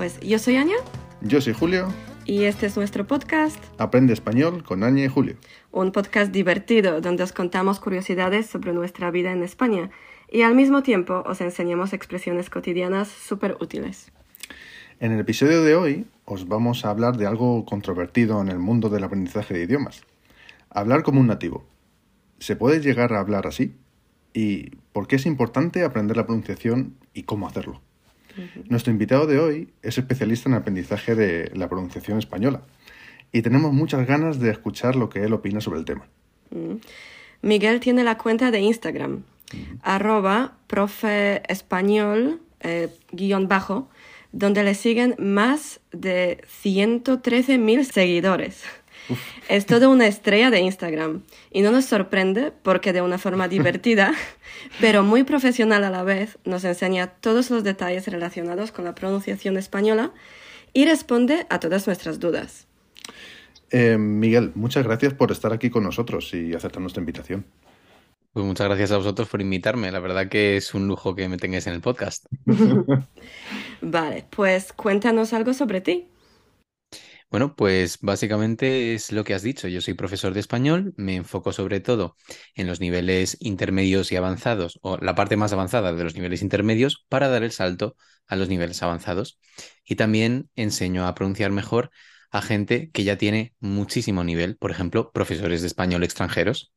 Pues yo soy Aña. Yo soy Julio. Y este es nuestro podcast. Aprende español con Aña y Julio. Un podcast divertido donde os contamos curiosidades sobre nuestra vida en España y al mismo tiempo os enseñamos expresiones cotidianas súper útiles. En el episodio de hoy os vamos a hablar de algo controvertido en el mundo del aprendizaje de idiomas. Hablar como un nativo. ¿Se puede llegar a hablar así? ¿Y por qué es importante aprender la pronunciación y cómo hacerlo? Nuestro invitado de hoy es especialista en aprendizaje de la pronunciación española y tenemos muchas ganas de escuchar lo que él opina sobre el tema. Miguel tiene la cuenta de Instagram, arroba profe español eh, guion bajo, donde le siguen más de 113.000 seguidores. Es toda una estrella de Instagram y no nos sorprende porque de una forma divertida, pero muy profesional a la vez, nos enseña todos los detalles relacionados con la pronunciación española y responde a todas nuestras dudas. Eh, Miguel, muchas gracias por estar aquí con nosotros y aceptar nuestra invitación. Pues muchas gracias a vosotros por invitarme. La verdad que es un lujo que me tengáis en el podcast. vale, pues cuéntanos algo sobre ti. Bueno, pues básicamente es lo que has dicho. Yo soy profesor de español, me enfoco sobre todo en los niveles intermedios y avanzados, o la parte más avanzada de los niveles intermedios, para dar el salto a los niveles avanzados. Y también enseño a pronunciar mejor a gente que ya tiene muchísimo nivel, por ejemplo, profesores de español extranjeros.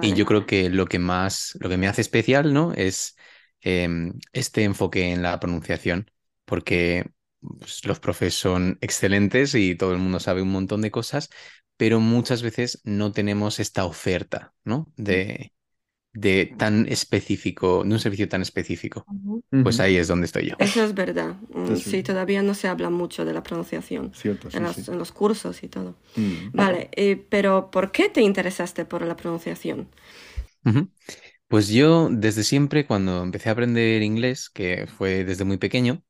Y yo creo que lo que más, lo que me hace especial, ¿no? Es em, este enfoque en la pronunciación, porque pues, los profes son excelentes y todo el mundo sabe un montón de cosas, pero muchas veces no tenemos esta oferta, ¿no? De, de tan específico, de un servicio tan específico. Pues ahí es donde estoy yo. Eso es verdad. Mm, sí, todavía no se habla mucho de la pronunciación Cierto, en, los, en, los, cursos y todo. Vale, eh, pero ¿por qué te interesaste por la pronunciación? Pues yo desde siempre, cuando empecé a aprender inglés, que fue desde muy pequeño,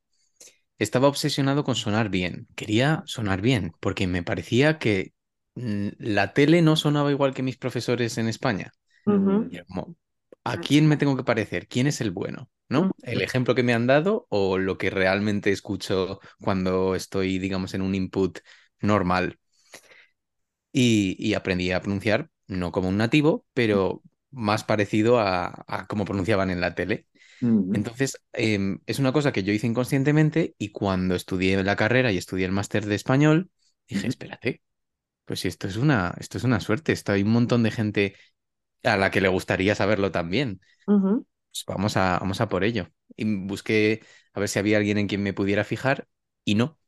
estaba obsesionado con sonar bien. Quería sonar bien, porque me parecía que mm, la tele no sonaba igual que mis profesores en España. ¿a quién me tengo que parecer? ¿Quién es el bueno? ¿No? ¿El ejemplo que me han dado o lo que realmente escucho cuando estoy, digamos, en un input normal? Y, aprendí a pronunciar, no como un nativo, pero más parecido a, a cómo pronunciaban en la tele. Entonces, em, es una cosa que yo hice inconscientemente y cuando estudié la carrera y estudié el máster de español, dije, espérate, pues si esto es una, esto es una suerte, esto hay un montón de gente a la que le gustaría saberlo también. Pues vamos a, vamos a por ello. Y busqué a ver si había alguien en quien me pudiera fijar y no.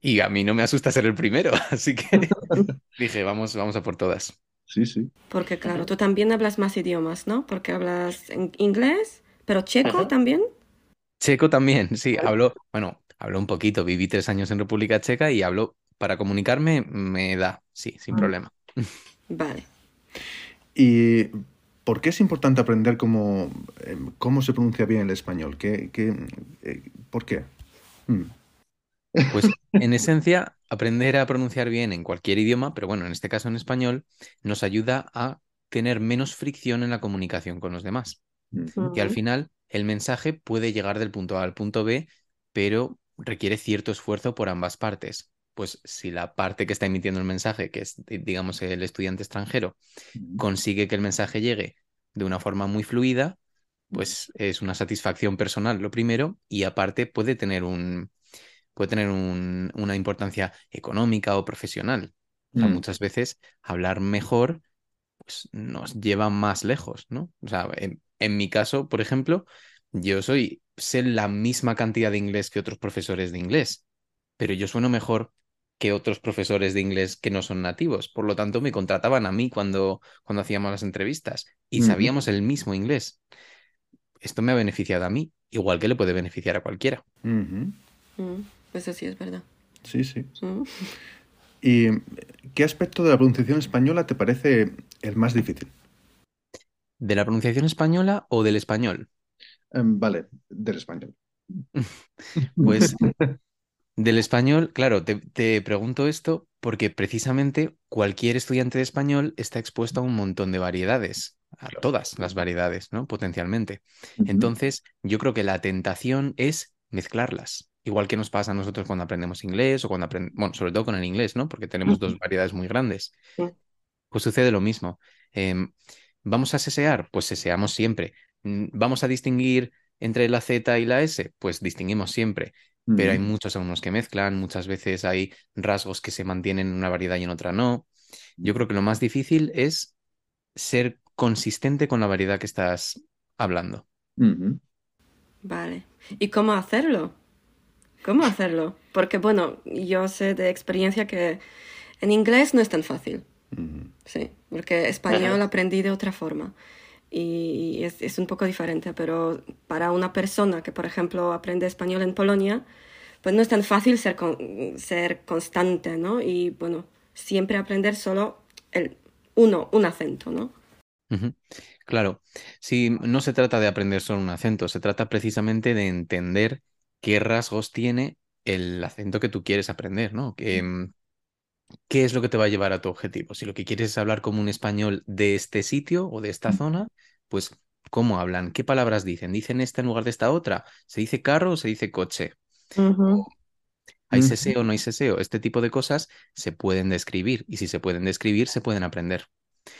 Y a mí no me asusta ser el primero, así que dije, vamos, vamos a por todas. Sí, sí. Porque claro, tú también hablas más idiomas, ¿no? Porque hablas en inglés, ¿Pero checo también? Checo también, sí. Hablo, bueno, hablo un poquito. Viví tres años en República Checa y hablo, para comunicarme, me da, sí, sin ah. problema. Vale. ¿Y por qué es importante aprender cómo, em, cómo se pronuncia bien el español? ¿Qué, qué, eh, ¿Por qué? Hmm. Pues en esencia, aprender a pronunciar bien en cualquier idioma, pero bueno, en este caso en español, nos ayuda a tener menos fricción en la comunicación con los demás. Y al final el mensaje puede llegar del punto A al punto B, pero requiere cierto esfuerzo por ambas partes. Pues si la parte que está emitiendo el mensaje, que es, digamos, el estudiante extranjero, consigue que el mensaje llegue de una forma muy fluida, pues es una satisfacción personal, lo primero, y aparte puede tener un puede tener una importancia económica o profesional. Mm. muchas veces hablar mejor pues, nos lleva más lejos, ¿no? O sea, en mi caso, por ejemplo, yo soy, sé la misma cantidad de inglés que otros profesores de inglés, pero yo sueno mejor que otros profesores de inglés que no son nativos. Por lo tanto, me contrataban a mí cuando, cuando hacíamos las entrevistas y sabíamos el mismo inglés. Esto me ha beneficiado a mí, igual que le puede beneficiar a cualquiera. Mm, eso sí es verdad. Sí, sí. Mm. ¿Y qué aspecto de la pronunciación española te parece el más difícil? ¿De la pronunciación española o del español? Em, vale, del español. pues del español, claro, te, pregunto esto porque precisamente cualquier estudiante de español está expuesto a un montón de variedades, a todas las variedades, ¿no? Potencialmente. Entonces, yo creo que la tentación es mezclarlas. Igual que nos pasa a nosotros cuando aprendemos inglés o cuando aprendemos, bueno, sobre todo con el inglés, ¿no? Porque tenemos dos variedades muy grandes. Pues sucede lo mismo. Em, ¿Vamos a sesear? Pues seseamos siempre. Mm, ¿Vamos a distinguir entre la Z y la S? Pues distinguimos siempre. Pero hay muchos alumnos que mezclan, muchas veces hay rasgos que se mantienen en una variedad y en otra no. Yo creo que lo más difícil es ser consistente con la variedad que estás hablando. Vale. ¿Y cómo hacerlo? ¿Cómo hacerlo? Porque, bueno, yo sé de experiencia que en inglés no es tan fácil. Sí, porque español aprendí de otra forma y es, es, un poco diferente, pero para una persona que, por ejemplo, aprende español en Polonia, pues no es tan fácil ser, ser constante, ¿no? Y, bueno, siempre aprender solo el uno, un acento, ¿no? Claro, sí, no se trata de aprender solo un acento, se trata precisamente de entender qué rasgos tiene el acento que tú quieres aprender, ¿no? Que, ¿Qué es lo que te va a llevar a tu objetivo? Si lo que quieres es hablar como un español de este sitio o de esta zona, pues ¿cómo hablan? ¿Qué palabras dicen? ¿Dicen esta en lugar de esta otra? ¿Se dice carro o se dice coche? ¿Hay seseo o no hay seseo? Este tipo de cosas se pueden describir y si se pueden describir, se pueden aprender.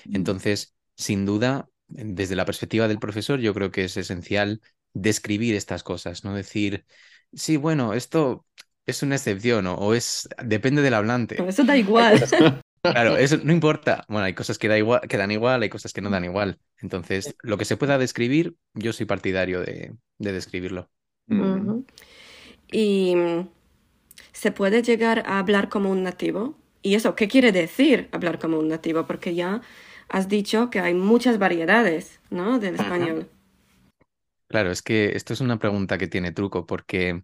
Mm. Entonces, sin duda, desde la perspectiva del profesor, yo creo que es esencial describir estas cosas, no decir, sí, bueno, esto es una excepción o, es depende del hablante. Eso da igual. Claro, eso no importa. Bueno, hay cosas que, da igual, que dan igual, hay cosas que no dan igual. Entonces, lo que se pueda describir, yo soy partidario de, describirlo. Y se puede llegar a hablar como un nativo. ¿Y eso qué quiere decir hablar como un nativo? Porque ya has dicho que hay muchas variedades, ¿no? Del español. Claro, es que esto es una pregunta que tiene truco porque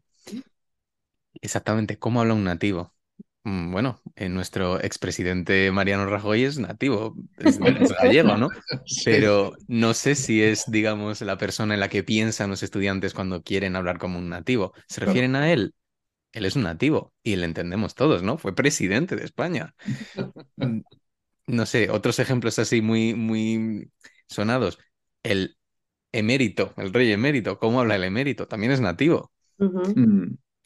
Exactamente, ¿cómo habla un nativo? Mm, bueno, en nuestro expresidente Mariano Rajoy es nativo, es, gallego, ¿no? Pero no sé si es, digamos, la persona en la que piensan los estudiantes cuando quieren hablar como un nativo. ¿Se refieren a él? Él es un nativo y le entendemos todos, ¿no? Fue presidente de España. Mm, no sé, otros ejemplos así muy, muy sonados. El emérito, el rey emérito, ¿cómo habla el emérito? También es nativo.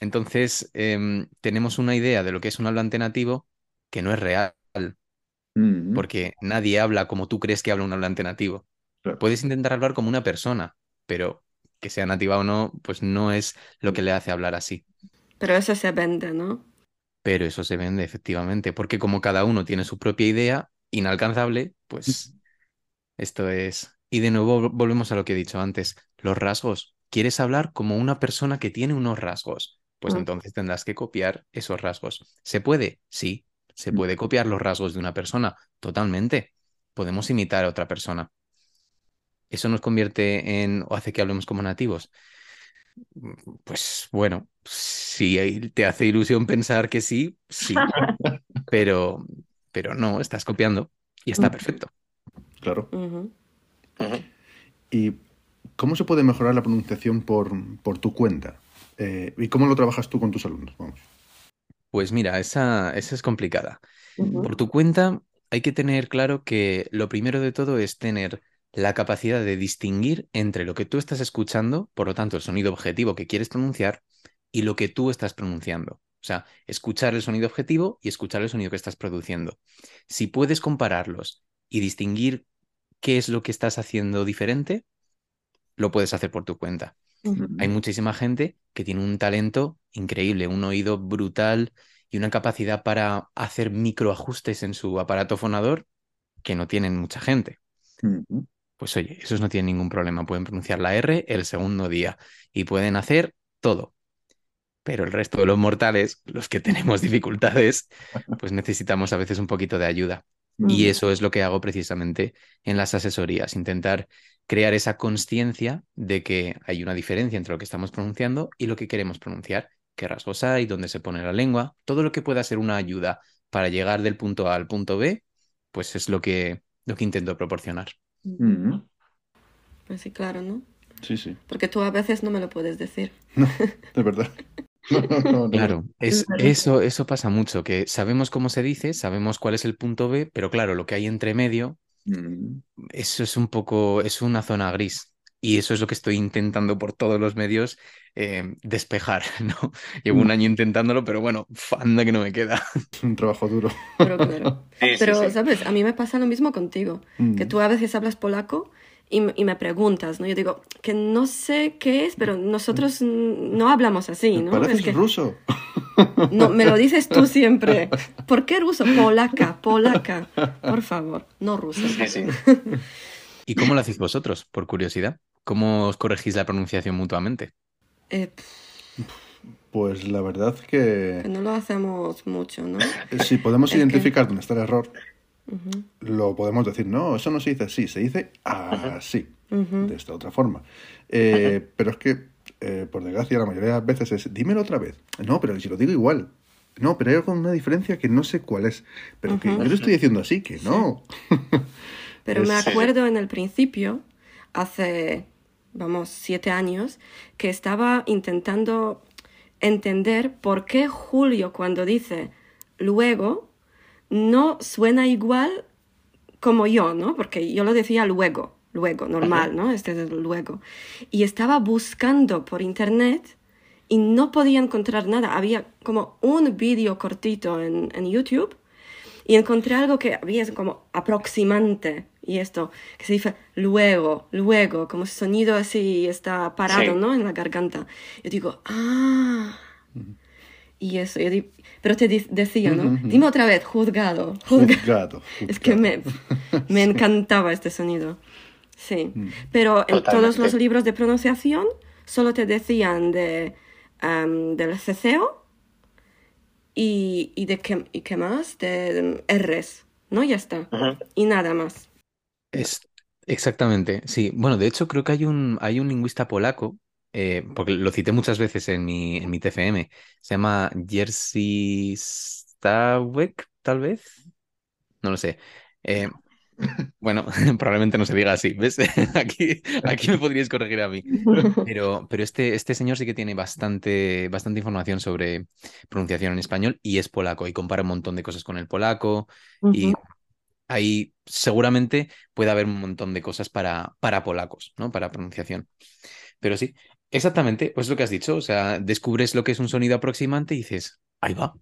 Entonces, em, tenemos una idea de lo que es un hablante nativo que no es real, mm. porque nadie habla como tú crees que habla un hablante nativo. Puedes intentar hablar como una persona, pero que sea nativa o no, pues no es lo que le hace hablar así. Pero eso se vende, ¿no? Pero eso se vende, efectivamente, porque como cada uno tiene su propia idea inalcanzable, pues esto es... Y de nuevo volvemos a lo que he dicho antes, los rasgos. Quieres hablar como una persona que tiene unos rasgos pues mm. entonces tendrás que copiar esos rasgos. ¿Se puede? Sí, se mm. puede copiar los rasgos de una persona, totalmente. Podemos imitar a otra persona. ¿Eso nos convierte en o hace que hablemos como nativos? Mm, pues bueno, si te hace ilusión pensar que sí, sí, pero, pero no, estás copiando y está perfecto. Claro. ¿Y cómo se puede mejorar la pronunciación por, por tu cuenta? Eh, ¿Y cómo lo trabajas tú con tus alumnos? Vamos. Pues mira, esa, esa es complicada. Por tu cuenta, hay que tener claro que lo primero de todo es tener la capacidad de distinguir entre lo que tú estás escuchando, por lo tanto, el sonido objetivo que quieres pronunciar, y lo que tú estás pronunciando. O sea, escuchar el sonido objetivo y escuchar el sonido que estás produciendo. Si puedes compararlos y distinguir qué es lo que estás haciendo diferente, lo puedes hacer por tu cuenta. Hay muchísima gente que tiene un talento increíble, un oído brutal y una capacidad para hacer microajustes en su aparato fonador que no tienen mucha gente. Pues oye, esos no tienen ningún problema. Pueden pronunciar la R el segundo día y pueden hacer todo. Pero el resto de los mortales, los que tenemos dificultades, pues necesitamos a veces un poquito de ayuda. Y eso es lo que hago precisamente en las asesorías, intentar crear esa conciencia de que hay una diferencia entre lo que estamos pronunciando y lo que queremos pronunciar, qué rasgos hay, dónde se pone la lengua, todo lo que pueda ser una ayuda para llegar del punto A al punto B, pues es lo que, lo que intento proporcionar. Mm. Pues sí, claro, ¿no? Sí, sí. Porque tú a veces no me lo puedes decir. No, de verdad. claro, es, eso, eso pasa mucho, que sabemos cómo se dice, sabemos cuál es el punto B, pero claro, lo que hay entre medio, mm. eso es un poco, es una zona gris. Y eso es lo que estoy intentando por todos los medios eh, despejar, ¿no? Llevo un mm. año intentándolo, pero bueno, anda que no me queda. Es un trabajo duro. Pero claro. pero, ¿sabes? A mí me pasa lo mismo contigo, que mm. tú a veces hablas polaco y, me preguntas, ¿no? Yo digo, que no sé qué es, pero nosotros no hablamos así, ¿no? Pareces es ruso. No, me lo dices tú siempre. ¿Por qué ruso? Polaca, polaca. Por favor, no ruso. ¿Y cómo lo hacéis vosotros, por curiosidad? ¿Cómo os corregís la pronunciación mutuamente? Eh, pues la verdad que... que... no lo hacemos mucho, ¿no? Si podemos identificar dónde está el error, lo podemos decir, no, eso no se dice así, se dice así, de esta otra forma. Eh, pero es que, eh, por desgracia, la mayoría de las veces es, dímelo otra vez. No, pero si lo digo igual. No, pero hay algo una diferencia que no sé cuál es. Pero que yo lo estoy diciendo así, que no. pero me acuerdo en el principio, hace, vamos, siete años, que estaba intentando entender por qué Julio cuando dice luego no suena igual como yo, ¿no? Porque yo lo decía luego, luego, normal, ¿no? Este es luego. Y estaba buscando por internet y no podía encontrar nada. Había como un vídeo cortito en, en, YouTube y encontré algo que había como aproximante y esto, que se dice luego, luego, como sonido así está parado, ¿no? En la garganta. Yo digo, ah. Y eso, yo digo, pero te decía, ¿no? Dime otra vez, juzgado. Juzgado. Es que me, me encantaba este sonido. Sí. Mm. Pero en todos los libros de pronunciación solo te decían de, del ceceo y, y de qué, y qué más, de, R's, ¿no? Ya está. Y nada más. Es, exactamente, sí. Bueno, de hecho creo que hay un, hay un lingüista polaco eh, porque lo cité muchas veces en mi, en mi TFM, se llama Jerzy Stawek, tal vez. No lo sé. Eh, bueno, probablemente no se diga así, ¿ves? aquí, aquí me podríais corregir a mí. Pero, pero este, este señor sí que tiene bastante, bastante información sobre pronunciación en español y es polaco y compara un montón de cosas con el polaco y ahí seguramente puede haber un montón de cosas para, para polacos, ¿no? Para pronunciación. Pero sí, Exactamente, pues lo que has dicho, o sea, descubres lo que es un sonido aproximante y dices, ahí va,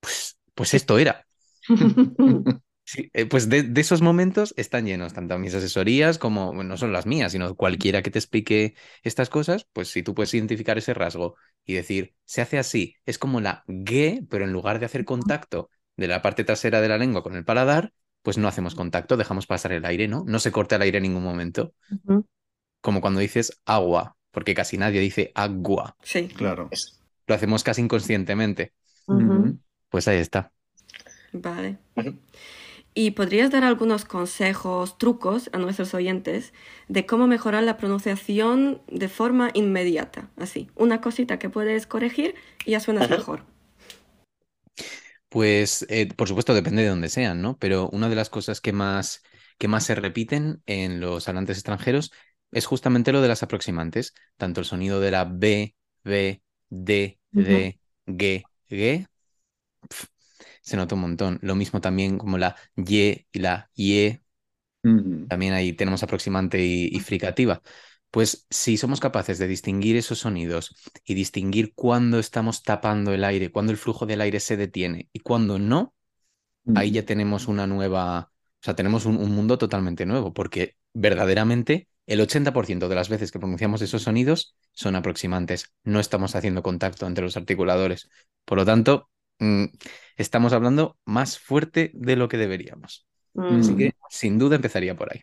pues, pues esto era. Eh, pues de, esos momentos están llenos, tanto mis asesorías como, no son las mías, sino cualquiera que te explique estas cosas, pues si tú puedes identificar ese rasgo y decir, se hace así, es como la G, pero en lugar de hacer contacto de la parte trasera de la lengua con el paladar, pues no hacemos contacto, dejamos pasar el aire, ¿no? No se corta el aire en ningún momento. Como cuando dices agua, porque casi nadie dice agua. Sí. Claro. Lo hacemos casi inconscientemente. Pues ahí está. Vale. ¿Y podrías dar algunos consejos, trucos a nuestros oyentes de cómo mejorar la pronunciación de forma inmediata? Así, una cosita que puedes corregir y ya suenas mejor. Pues, eh, por supuesto, depende de dónde sean, ¿no? Pero una de las cosas que más, que más se repiten en los hablantes extranjeros es justamente lo de las aproximantes, tanto el sonido de la B, B, D, D, G, G, se nota un montón. Lo mismo también como la Y y la Y, también ahí tenemos aproximante y, fricativa. Pues si somos capaces de distinguir esos sonidos y distinguir cuándo estamos tapando el aire, cuándo el flujo del aire se detiene y cuándo no, ahí ya tenemos una nueva, o sea, tenemos un mundo totalmente nuevo, porque verdaderamente el 80% de las veces que pronunciamos esos sonidos son aproximantes. No estamos haciendo contacto entre los articuladores. Por lo tanto, mm, estamos hablando más fuerte de lo que deberíamos. Así que, sin duda, empezaría por ahí.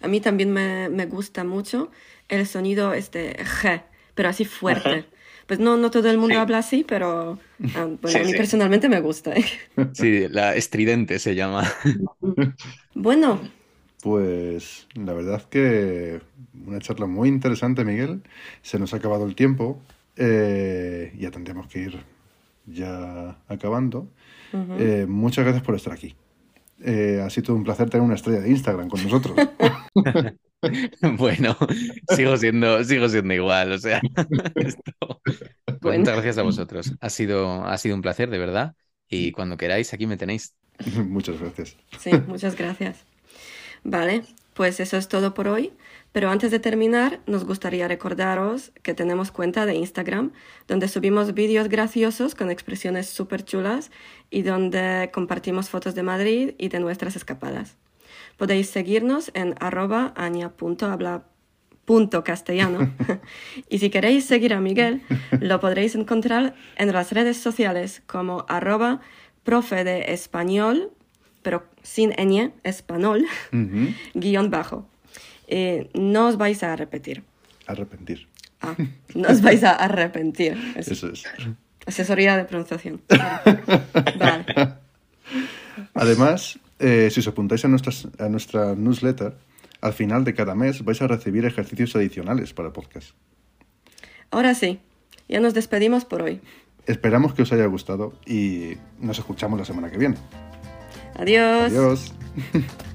A mí también me, gusta mucho el sonido este G, pero así fuerte. Pues no, no todo el mundo habla así, pero ah, a mí personalmente me gusta. ¿eh? Sí, la estridente se llama. Bueno, pues la verdad que una charla muy interesante, Miguel. Se nos ha acabado el tiempo. Eh, ya tendremos que ir ya acabando. Eh, muchas gracias por estar aquí. Eh, ha sido un placer tener una estrella de Instagram con nosotros. bueno, sigo siendo, sigo siendo igual. O sea, pues muchas gracias a vosotros. Ha sido, ha sido un placer, de verdad. Y cuando queráis, aquí me tenéis. Muchas gracias. Sí, muchas gracias. Vale, Pues eso es todo por hoy. Pero antes de terminar, nos gustaría recordaros que tenemos cuenta de Instagram, donde subimos vídeos graciosos con expresiones súper chulas y donde compartimos fotos de Madrid y de nuestras escapadas. Podéis seguirnos en arroba castellano y si queréis seguir a Miguel, lo podréis encontrar en las redes sociales como arroba profe de español, pero sin ñ, español, guion bajo. Eh, no os vais a repetir. Arrepentir. Ah, no os vais a arrepentir. Eso es. Asesoría de pronunciación. vale. Además, eh, si os apuntáis a, nuestras, a nuestra newsletter, al final de cada mes vais a recibir ejercicios adicionales para podcast. Ahora sí, ya nos despedimos por hoy. Esperamos que os haya gustado y nos escuchamos la semana que viene. Adiós. Adiós.